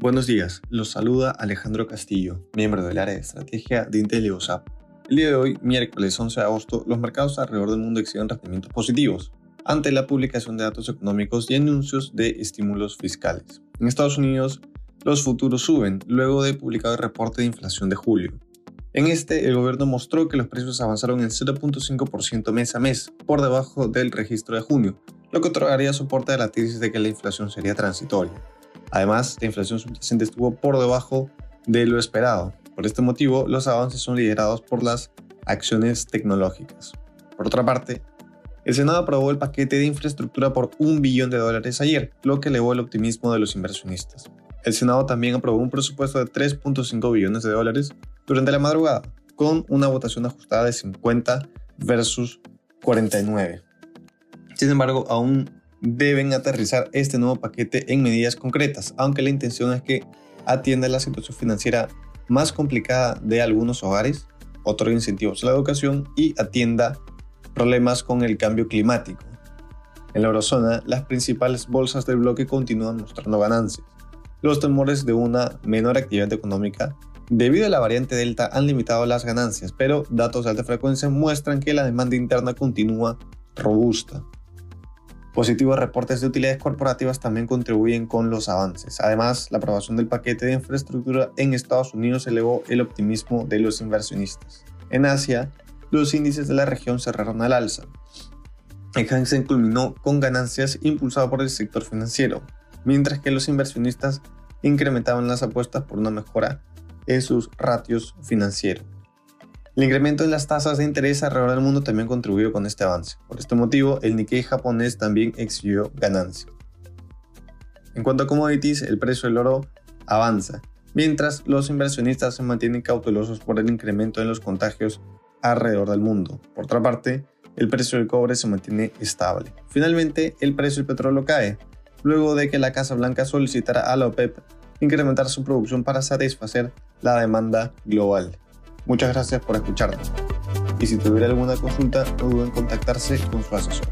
Buenos días, los saluda Alejandro Castillo, miembro del área de estrategia de Intel y OSAP. El día de hoy, miércoles 11 de agosto, los mercados alrededor del mundo exhiben rendimientos positivos ante la publicación de datos económicos y anuncios de estímulos fiscales. En Estados Unidos, los futuros suben luego de publicado el reporte de inflación de julio. En este, el gobierno mostró que los precios avanzaron en 0.5% mes a mes, por debajo del registro de junio, lo que otorgaría soporte a la tesis de que la inflación sería transitoria. Además, la inflación subyacente estuvo por debajo de lo esperado. Por este motivo, los avances son liderados por las acciones tecnológicas. Por otra parte, el Senado aprobó el paquete de infraestructura por un billón de dólares ayer, lo que elevó el optimismo de los inversionistas. El Senado también aprobó un presupuesto de 3.5 billones de dólares durante la madrugada, con una votación ajustada de 50 versus 49. Sin embargo, aún deben aterrizar este nuevo paquete en medidas concretas, aunque la intención es que atienda la situación financiera más complicada de algunos hogares, otorgue incentivos a la educación y atienda problemas con el cambio climático. En la eurozona, las principales bolsas del bloque continúan mostrando ganancias. Los temores de una menor actividad económica debido a la variante Delta han limitado las ganancias, pero datos de alta frecuencia muestran que la demanda interna continúa robusta. Positivos reportes de utilidades corporativas también contribuyen con los avances. Además, la aprobación del paquete de infraestructura en Estados Unidos elevó el optimismo de los inversionistas. En Asia, los índices de la región cerraron al alza. El Hansen culminó con ganancias impulsado por el sector financiero, mientras que los inversionistas incrementaban las apuestas por una mejora en sus ratios financieros. El incremento en las tasas de interés alrededor del mundo también contribuyó con este avance. Por este motivo, el Nikkei japonés también exhibió ganancias. En cuanto a commodities, el precio del oro avanza, mientras los inversionistas se mantienen cautelosos por el incremento en los contagios alrededor del mundo. Por otra parte, el precio del cobre se mantiene estable. Finalmente, el precio del petróleo cae, luego de que la Casa Blanca solicitara a la OPEP incrementar su producción para satisfacer la demanda global. Muchas gracias por escucharnos. Y si tuviera alguna consulta, no duden en contactarse con su asesor.